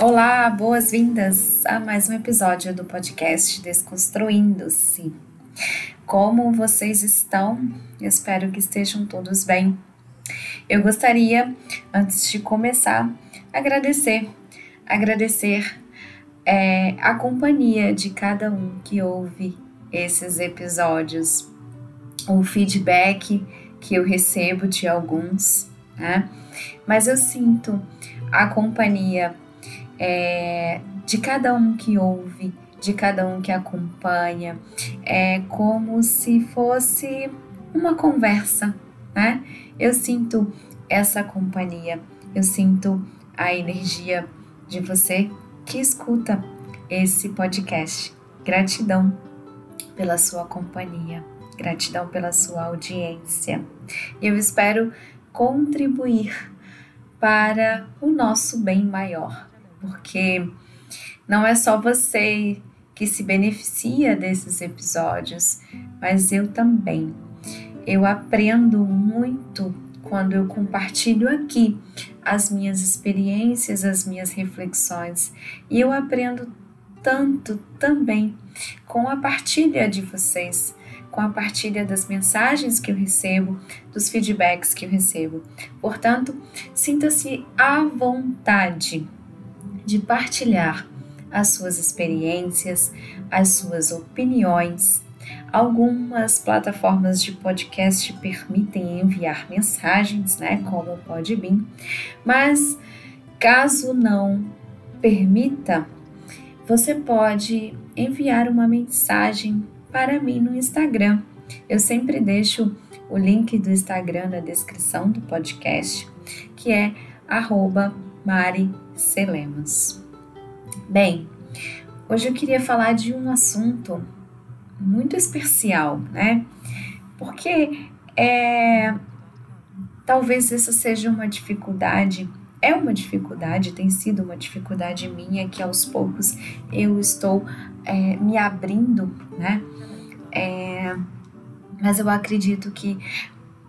Olá, boas-vindas a mais um episódio do podcast Desconstruindo-se. Como vocês estão? Eu espero que estejam todos bem. Eu gostaria, antes de começar, agradecer, agradecer é, a companhia de cada um que ouve esses episódios, o feedback que eu recebo de alguns, né? Mas eu sinto a companhia é, de cada um que ouve, de cada um que acompanha, é como se fosse uma conversa, né? Eu sinto essa companhia, eu sinto a energia de você que escuta esse podcast. Gratidão pela sua companhia, gratidão pela sua audiência. Eu espero contribuir para o nosso bem maior porque não é só você que se beneficia desses episódios, mas eu também. Eu aprendo muito quando eu compartilho aqui as minhas experiências, as minhas reflexões, e eu aprendo tanto também com a partilha de vocês, com a partilha das mensagens que eu recebo, dos feedbacks que eu recebo. Portanto, sinta-se à vontade de partilhar as suas experiências, as suas opiniões. Algumas plataformas de podcast permitem enviar mensagens, né, como o Podbean, mas caso não permita, você pode enviar uma mensagem para mim no Instagram. Eu sempre deixo o link do Instagram na descrição do podcast, que é arroba Mari Celemos. Bem, hoje eu queria falar de um assunto muito especial, né? Porque é, talvez essa seja uma dificuldade, é uma dificuldade, tem sido uma dificuldade minha que aos poucos eu estou é, me abrindo, né? É, mas eu acredito que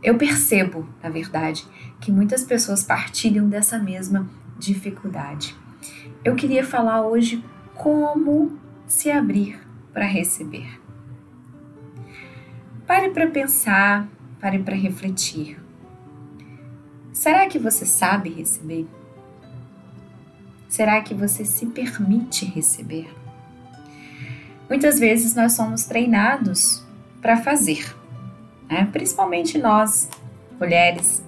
eu percebo, na verdade, que muitas pessoas partilham dessa mesma dificuldade. Eu queria falar hoje como se abrir para receber. Pare para pensar, pare para refletir. Será que você sabe receber? Será que você se permite receber? Muitas vezes nós somos treinados para fazer, né? principalmente nós, mulheres,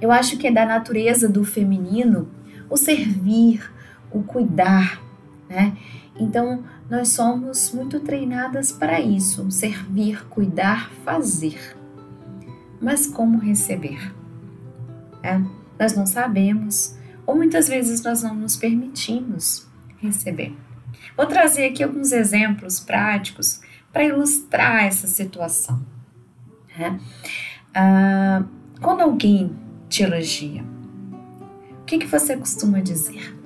eu acho que é da natureza do feminino o servir, o cuidar, né? Então, nós somos muito treinadas para isso, servir, cuidar, fazer. Mas como receber? É, nós não sabemos, ou muitas vezes nós não nos permitimos receber. Vou trazer aqui alguns exemplos práticos para ilustrar essa situação. Né? Ah, quando alguém te elogia? O que, que você costuma dizer?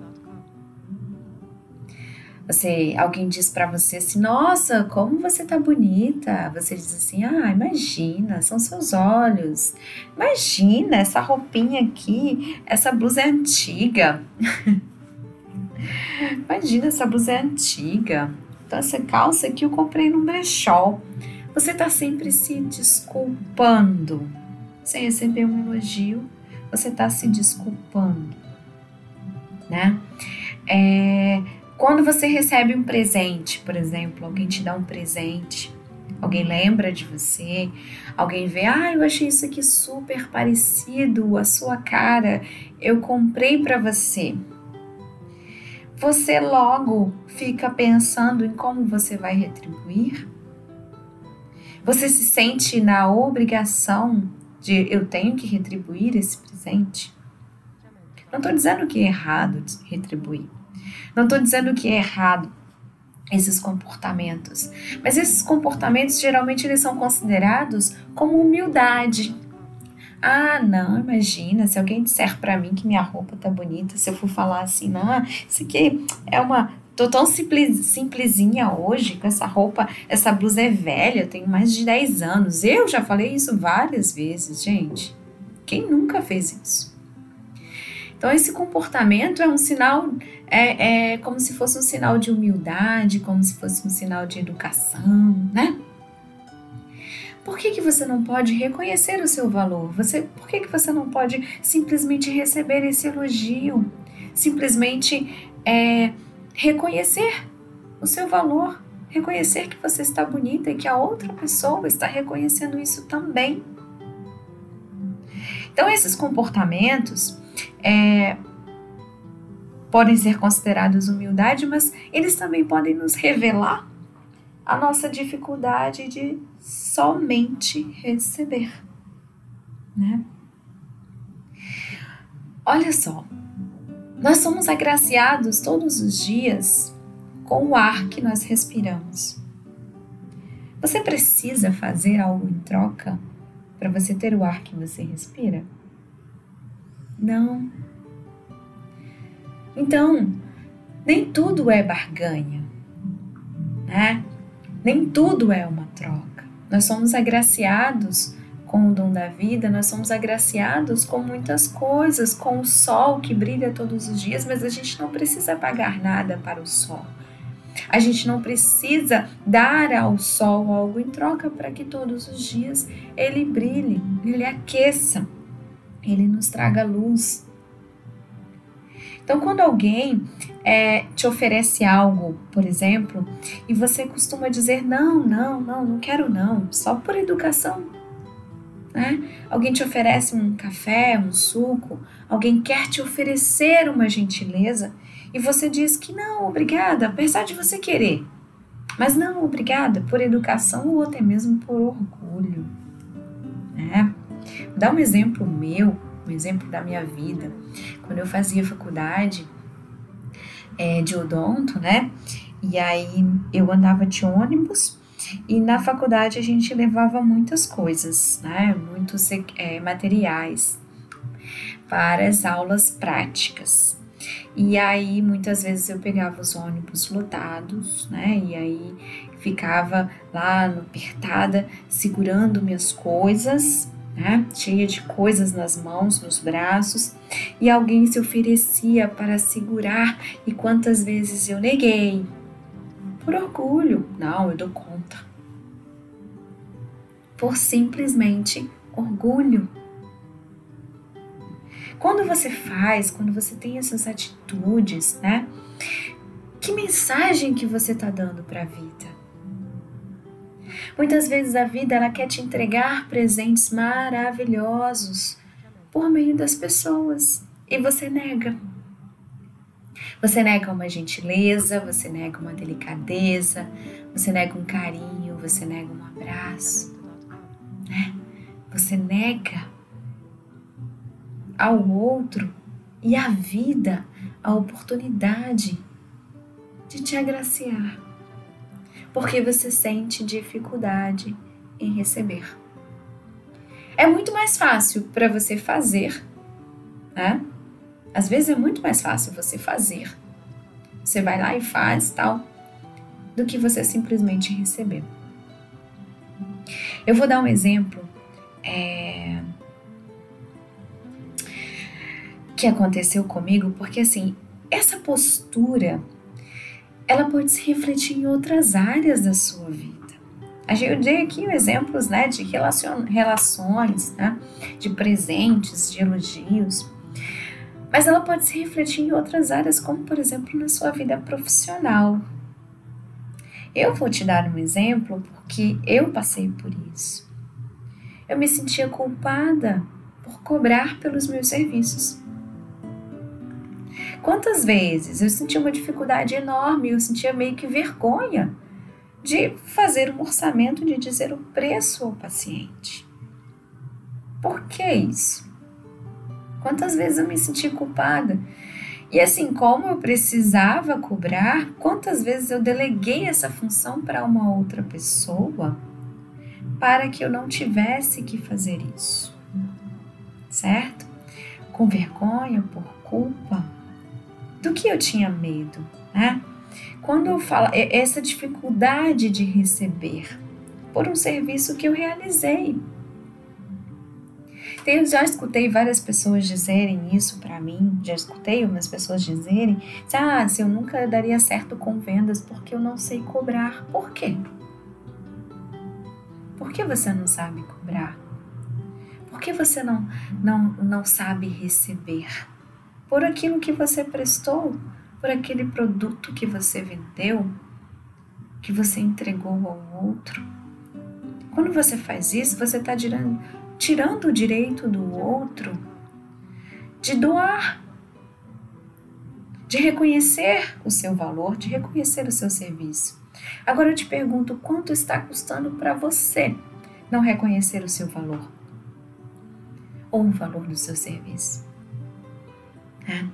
Você, alguém diz para você assim, nossa, como você tá bonita. Você diz assim, ah, imagina, são seus olhos. Imagina, essa roupinha aqui, essa blusa é antiga. imagina, essa blusa é antiga. Então, essa calça aqui eu comprei no brechó. Você tá sempre se desculpando sem receber um elogio, você está se desculpando, né? É, quando você recebe um presente, por exemplo, alguém te dá um presente, alguém lembra de você, alguém vê, ah, eu achei isso aqui super parecido, a sua cara, eu comprei para você. Você logo fica pensando em como você vai retribuir? Você se sente na obrigação de eu tenho que retribuir esse presente. Não estou dizendo que é errado retribuir. Não estou dizendo que é errado esses comportamentos. Mas esses comportamentos geralmente eles são considerados como humildade. Ah, não, imagina, se alguém disser para mim que minha roupa tá bonita, se eu for falar assim, não, isso aqui é uma Tô tão simples, simplesinha hoje com essa roupa, essa blusa é velha, tenho mais de 10 anos. Eu já falei isso várias vezes, gente. Quem nunca fez isso? Então, esse comportamento é um sinal, é, é como se fosse um sinal de humildade, como se fosse um sinal de educação, né? Por que, que você não pode reconhecer o seu valor? Você, por que, que você não pode simplesmente receber esse elogio? Simplesmente é, reconhecer o seu valor, reconhecer que você está bonita e que a outra pessoa está reconhecendo isso também. Então, esses comportamentos é, podem ser considerados humildade, mas eles também podem nos revelar a nossa dificuldade de somente receber, né? Olha só, nós somos agraciados todos os dias com o ar que nós respiramos. Você precisa fazer algo em troca para você ter o ar que você respira? Não. Então, nem tudo é barganha, né? Nem tudo é uma troca. Nós somos agraciados com o dom da vida, nós somos agraciados com muitas coisas, com o sol que brilha todos os dias, mas a gente não precisa pagar nada para o sol. A gente não precisa dar ao sol algo em troca para que todos os dias ele brilhe, ele aqueça, ele nos traga luz. Então, quando alguém é, te oferece algo, por exemplo, e você costuma dizer não, não, não, não quero não, só por educação. Né? Alguém te oferece um café, um suco, alguém quer te oferecer uma gentileza e você diz que não, obrigada, apesar de você querer. Mas não, obrigada, por educação ou até mesmo por orgulho. Né? Vou dar um exemplo meu, um exemplo da minha vida. Quando eu fazia faculdade, é, de odonto, né? E aí eu andava de ônibus e na faculdade a gente levava muitas coisas, né? Muitos é, materiais para as aulas práticas. E aí muitas vezes eu pegava os ônibus lotados, né? E aí ficava lá apertada segurando minhas coisas né? cheia de coisas nas mãos, nos braços, e alguém se oferecia para segurar, e quantas vezes eu neguei. Por orgulho, não, eu dou conta. Por simplesmente orgulho. Quando você faz, quando você tem essas atitudes, né? Que mensagem que você está dando para a vida? Muitas vezes a vida ela quer te entregar presentes maravilhosos por meio das pessoas e você nega. Você nega uma gentileza, você nega uma delicadeza, você nega um carinho, você nega um abraço, né? Você nega ao outro e à vida a oportunidade de te agraciar porque você sente dificuldade em receber. É muito mais fácil para você fazer, né? Às vezes é muito mais fácil você fazer. Você vai lá e faz tal, do que você simplesmente receber. Eu vou dar um exemplo é, que aconteceu comigo, porque assim, essa postura ela pode se refletir em outras áreas da sua vida. Eu dei aqui exemplos né, de relações, né, de presentes, de elogios, mas ela pode se refletir em outras áreas, como por exemplo na sua vida profissional. Eu vou te dar um exemplo porque eu passei por isso. Eu me sentia culpada por cobrar pelos meus serviços. Quantas vezes eu sentia uma dificuldade enorme, eu sentia meio que vergonha de fazer um orçamento, de dizer o preço ao paciente. Por que isso? Quantas vezes eu me senti culpada? E assim, como eu precisava cobrar, quantas vezes eu deleguei essa função para uma outra pessoa para que eu não tivesse que fazer isso? Certo? Com vergonha, por culpa, do que eu tinha medo, né? Quando eu falo essa dificuldade de receber por um serviço que eu realizei. Eu já escutei várias pessoas dizerem isso para mim, já escutei umas pessoas dizerem, ah, se eu nunca daria certo com vendas porque eu não sei cobrar. Por quê? Por que você não sabe cobrar? Por que você não, não, não sabe receber? Por aquilo que você prestou, por aquele produto que você vendeu, que você entregou ao outro. Quando você faz isso, você está tirando, tirando o direito do outro de doar, de reconhecer o seu valor, de reconhecer o seu serviço. Agora eu te pergunto, quanto está custando para você não reconhecer o seu valor? Ou o valor do seu serviço? É.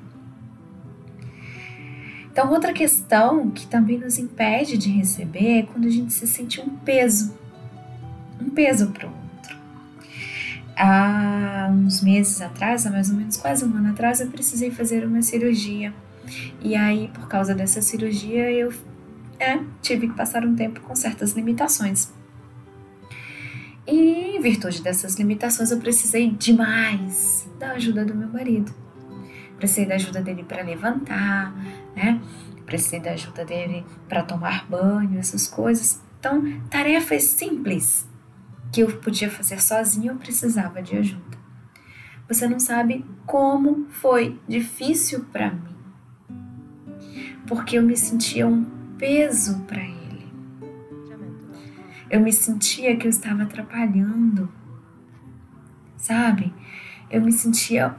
Então, outra questão que também nos impede de receber é quando a gente se sente um peso, um peso para o. Há uns meses atrás, há mais ou menos quase um ano atrás, eu precisei fazer uma cirurgia. E aí, por causa dessa cirurgia, eu é, tive que passar um tempo com certas limitações. E em virtude dessas limitações, eu precisei demais da ajuda do meu marido. Precisei da ajuda dele para levantar, né? Precisei da ajuda dele para tomar banho, essas coisas. Então, tarefas simples que eu podia fazer sozinho, eu precisava de ajuda. Você não sabe como foi difícil para mim. Porque eu me sentia um peso para ele. Eu me sentia que eu estava atrapalhando. Sabe? Eu me sentia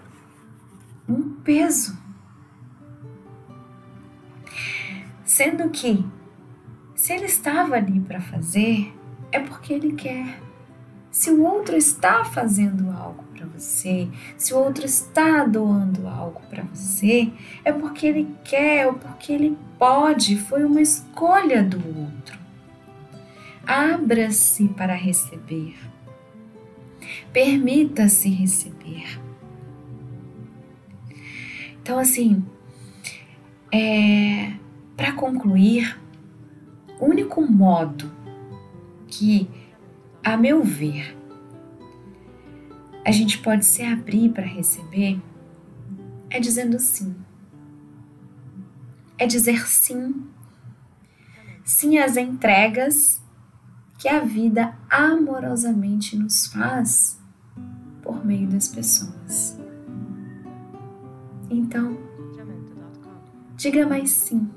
um peso. Sendo que, se ele estava ali para fazer, é porque ele quer. Se o outro está fazendo algo para você, se o outro está doando algo para você, é porque ele quer ou porque ele pode, foi uma escolha do outro. Abra-se para receber. Permita-se receber. Então, assim, é, para concluir, o único modo que, a meu ver, a gente pode se abrir para receber é dizendo sim. É dizer sim. Sim às entregas que a vida amorosamente nos faz por meio das pessoas. Então, diga mais sim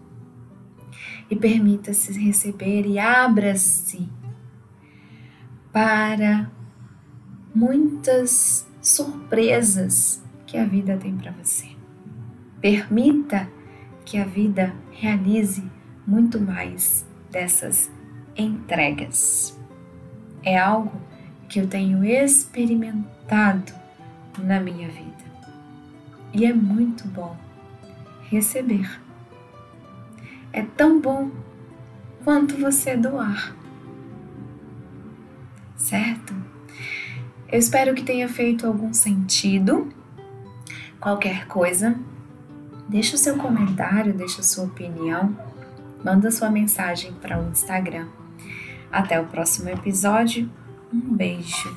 e permita-se receber e abra-se para muitas surpresas que a vida tem para você. Permita que a vida realize muito mais dessas entregas. É algo que eu tenho experimentado na minha vida. E é muito bom receber é tão bom quanto você doar. Certo? Eu espero que tenha feito algum sentido. Qualquer coisa, deixa o seu comentário, deixa a sua opinião, manda sua mensagem para o Instagram. Até o próximo episódio. Um beijo.